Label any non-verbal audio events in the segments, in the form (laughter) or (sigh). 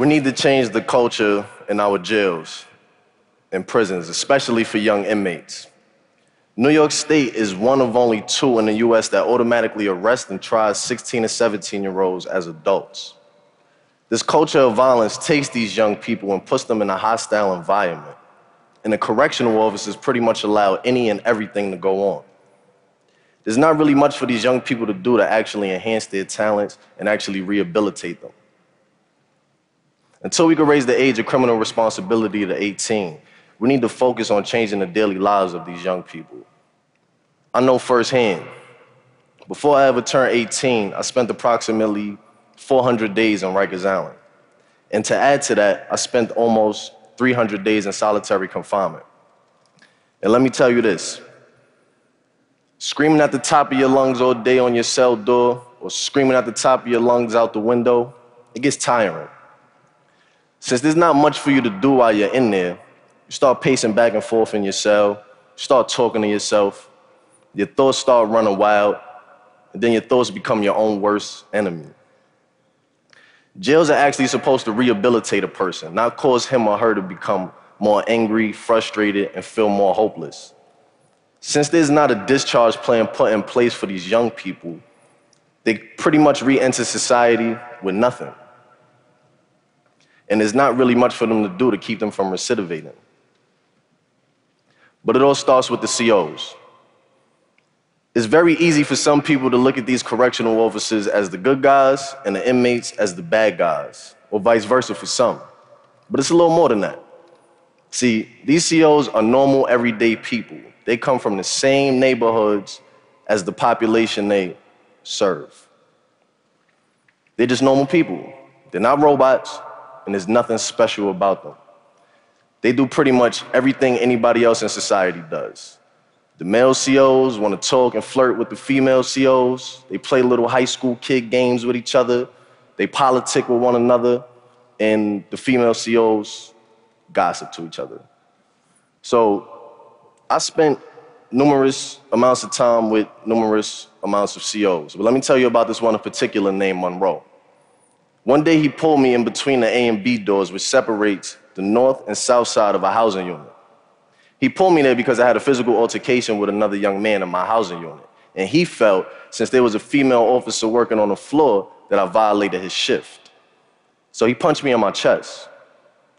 We need to change the culture in our jails and prisons, especially for young inmates. New York State is one of only two in the US that automatically arrest and try 16 and 17 year olds as adults. This culture of violence takes these young people and puts them in a hostile environment. And the correctional officers pretty much allow any and everything to go on. There's not really much for these young people to do to actually enhance their talents and actually rehabilitate them. Until we can raise the age of criminal responsibility to 18, we need to focus on changing the daily lives of these young people. I know firsthand, before I ever turned 18, I spent approximately 400 days on Rikers Island. And to add to that, I spent almost 300 days in solitary confinement. And let me tell you this screaming at the top of your lungs all day on your cell door, or screaming at the top of your lungs out the window, it gets tiring. Since there's not much for you to do while you're in there, you start pacing back and forth in your cell, you start talking to yourself, your thoughts start running wild, and then your thoughts become your own worst enemy. Jails are actually supposed to rehabilitate a person, not cause him or her to become more angry, frustrated, and feel more hopeless. Since there's not a discharge plan put in place for these young people, they pretty much re enter society with nothing. And there's not really much for them to do to keep them from recidivating. But it all starts with the COs. It's very easy for some people to look at these correctional officers as the good guys and the inmates as the bad guys, or vice versa for some. But it's a little more than that. See, these COs are normal, everyday people. They come from the same neighborhoods as the population they serve. They're just normal people. They're not robots, and there's nothing special about them. They do pretty much everything anybody else in society does. The male COs want to talk and flirt with the female COs. They play little high school kid games with each other. They politic with one another. And the female COs gossip to each other. So I spent numerous amounts of time with numerous amounts of COs. But let me tell you about this one in particular named Monroe. One day he pulled me in between the A and B doors, which separates the north and south side of a housing unit. He pulled me there because I had a physical altercation with another young man in my housing unit. And he felt, since there was a female officer working on the floor, that I violated his shift. So he punched me in my chest.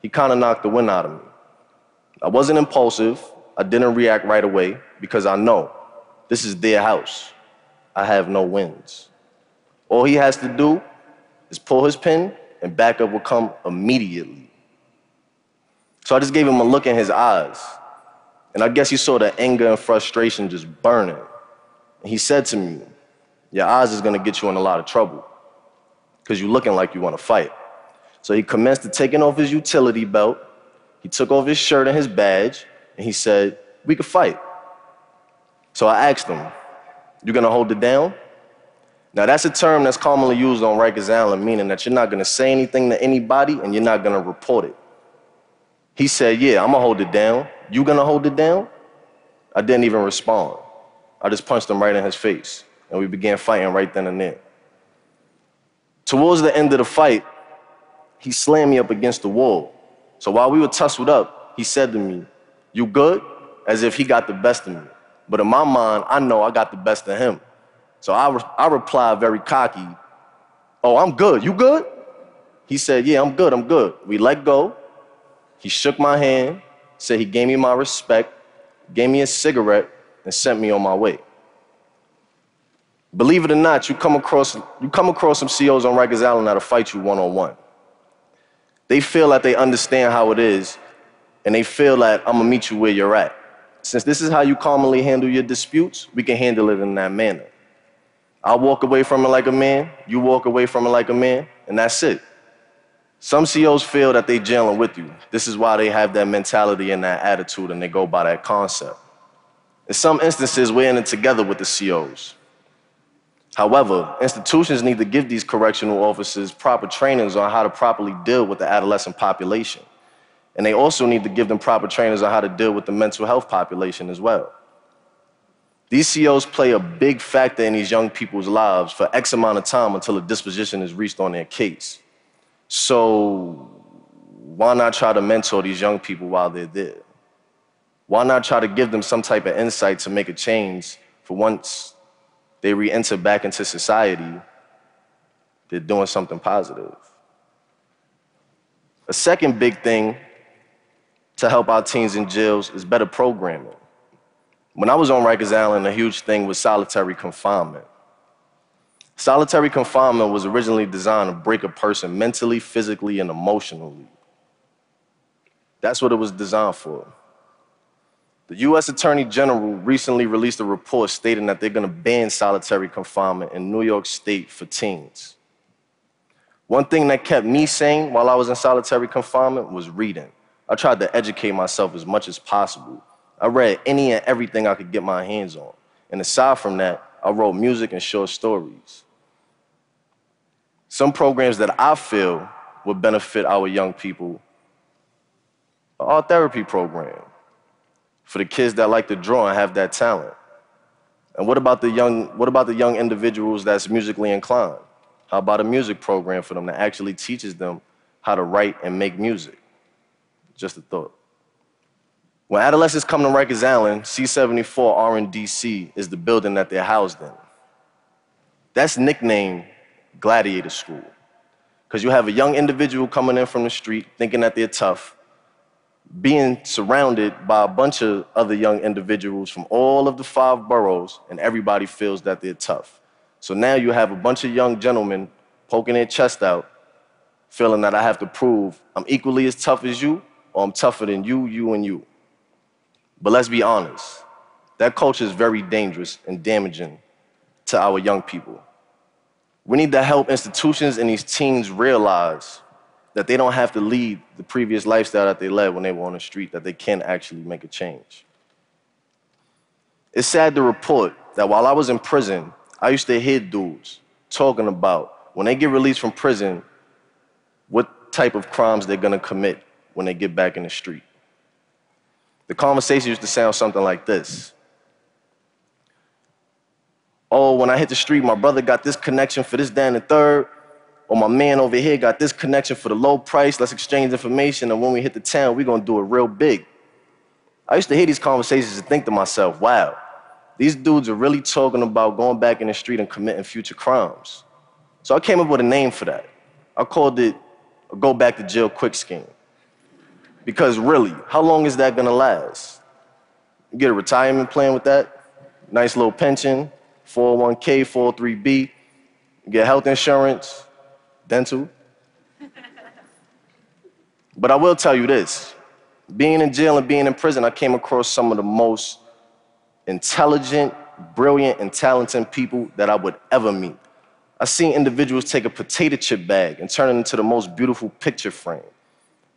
He kind of knocked the wind out of me. I wasn't impulsive. I didn't react right away because I know this is their house. I have no wins. All he has to do is pull his pin and backup will come immediately. So I just gave him a look in his eyes. And I guess he saw the anger and frustration just burning. And he said to me, Your eyes is gonna get you in a lot of trouble because you're looking like you wanna fight. So he commenced to taking off his utility belt. He took off his shirt and his badge, and he said, We could fight. So I asked him, You gonna hold it down? Now, that's a term that's commonly used on Rikers Island, meaning that you're not gonna say anything to anybody and you're not gonna report it. He said, Yeah, I'm gonna hold it down. You gonna hold it down? I didn't even respond. I just punched him right in his face, and we began fighting right then and there. Towards the end of the fight, he slammed me up against the wall. So while we were tussled up, he said to me, You good? As if he got the best of me. But in my mind, I know I got the best of him. So I, re- I replied very cocky, Oh, I'm good. You good? He said, Yeah, I'm good. I'm good. We let go. He shook my hand, said he gave me my respect, gave me a cigarette, and sent me on my way. Believe it or not, you come across, you come across some COs on Rikers Island that'll fight you one on one. They feel that they understand how it is, and they feel that I'm gonna meet you where you're at. Since this is how you commonly handle your disputes, we can handle it in that manner. I'll walk away from it like a man, you walk away from it like a man, and that's it. Some COs feel that they're jailing with you. This is why they have that mentality and that attitude and they go by that concept. In some instances, we're in it together with the COs. However, institutions need to give these correctional officers proper trainings on how to properly deal with the adolescent population. And they also need to give them proper trainings on how to deal with the mental health population as well. These COs play a big factor in these young people's lives for X amount of time until a disposition is reached on their case. So why not try to mentor these young people while they're there? Why not try to give them some type of insight to make a change for once they re enter back into society, they're doing something positive? A second big thing to help our teens in jails is better programming. When I was on Rikers Island, a huge thing was solitary confinement. Solitary confinement was originally designed to break a person mentally, physically, and emotionally. That's what it was designed for. The US Attorney General recently released a report stating that they're going to ban solitary confinement in New York State for teens. One thing that kept me sane while I was in solitary confinement was reading. I tried to educate myself as much as possible. I read any and everything I could get my hands on. And aside from that, I wrote music and short stories. Some programs that I feel would benefit our young people are therapy program for the kids that like to draw and have that talent. And what about the young, what about the young individuals that's musically inclined? How about a music program for them that actually teaches them how to write and make music? Just a thought. When adolescents come to Rikers Island, C74 RNDC is the building that they're housed in. That's nicknamed Gladiator School. Because you have a young individual coming in from the street thinking that they're tough, being surrounded by a bunch of other young individuals from all of the five boroughs, and everybody feels that they're tough. So now you have a bunch of young gentlemen poking their chest out, feeling that I have to prove I'm equally as tough as you, or I'm tougher than you, you, and you. But let's be honest, that culture is very dangerous and damaging to our young people. We need to help institutions and these teens realize that they don't have to lead the previous lifestyle that they led when they were on the street, that they can actually make a change. It's sad to report that while I was in prison, I used to hear dudes talking about when they get released from prison, what type of crimes they're gonna commit when they get back in the street. The conversation used to sound something like this. Oh, when I hit the street, my brother got this connection for this, that, and third. Or my man over here got this connection for the low price. Let's exchange information. And when we hit the town, we're going to do it real big. I used to hear these conversations and think to myself, wow, these dudes are really talking about going back in the street and committing future crimes. So I came up with a name for that. I called it a go back to jail quick scheme. Because really, how long is that gonna last? You get a retirement plan with that, nice little pension, 401k, 403b, you get health insurance, dental. (laughs) but I will tell you this being in jail and being in prison, I came across some of the most intelligent, brilliant, and talented people that I would ever meet. I've seen individuals take a potato chip bag and turn it into the most beautiful picture frame.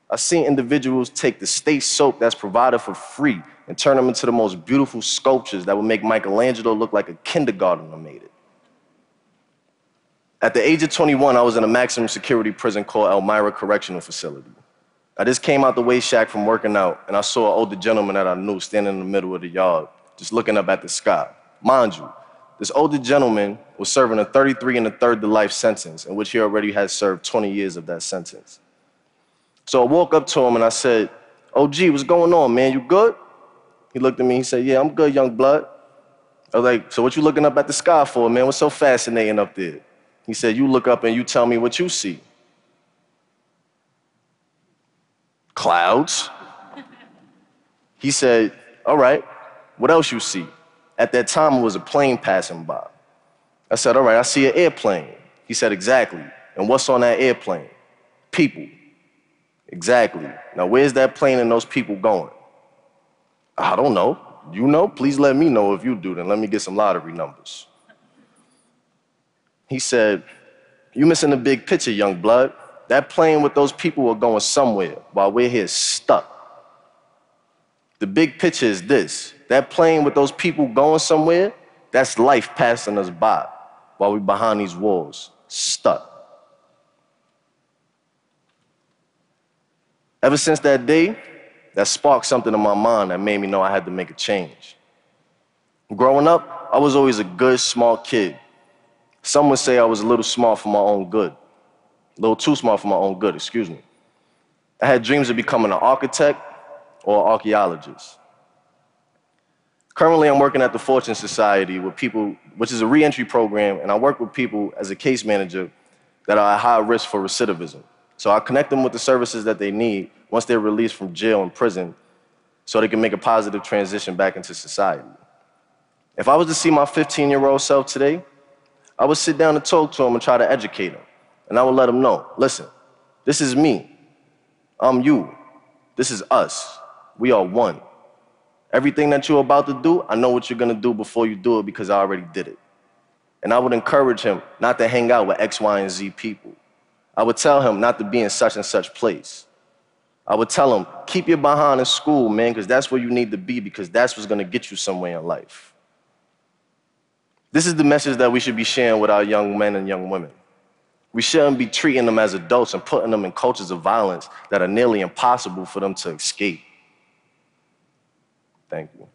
I've seen individuals take the state soap that's provided for free and turn them into the most beautiful sculptures that would make Michelangelo look like a kindergartner made it. At the age of 21, I was in a maximum security prison called Elmira Correctional Facility. I just came out the weight shack from working out, and I saw an older gentleman that I knew standing in the middle of the yard, just looking up at the sky. Mind you, this older gentleman was serving a 33 and a third to life sentence, in which he already had served 20 years of that sentence. So I walked up to him and I said, OG, what's going on, man? You good? He looked at me, he said, Yeah, I'm good, young blood. I was like, So what you looking up at the sky for, man? What's so fascinating up there? He said, You look up and you tell me what you see. Clouds. (laughs) He said, All right, what else you see? At that time, it was a plane passing by. I said, All right, I see an airplane. He said, Exactly. And what's on that airplane? People. Exactly. Now, where's that plane and those people going? I don't know. You know? Please let me know if you do, then let me get some lottery numbers. He said, You missing the big picture, young blood. That plane with those people are going somewhere while we're here stuck. The big picture is this that plane with those people going somewhere, that's life passing us by while we're behind these walls, stuck. Ever since that day, that sparked something in my mind that made me know I had to make a change. Growing up, I was always a good, smart kid. Some would say I was a little smart for my own good. A little too smart for my own good, excuse me. I had dreams of becoming an architect or an archaeologist. Currently, I'm working at the Fortune Society with people, which is a reentry program, and I work with people as a case manager that are at high risk for recidivism. So I connect them with the services that they need once they're released from jail and prison so they can make a positive transition back into society. If I was to see my 15 year old self today, I would sit down and talk to him and try to educate him. And I would let him know listen, this is me. I'm you. This is us. We are one. Everything that you're about to do, I know what you're gonna do before you do it because I already did it. And I would encourage him not to hang out with X, Y, and Z people. I would tell him not to be in such and such place. I would tell him, keep your behind in school, man, because that's where you need to be, because that's what's gonna get you somewhere in life. This is the message that we should be sharing with our young men and young women. We shouldn't be treating them as adults and putting them in cultures of violence that are nearly impossible for them to escape. Thank you.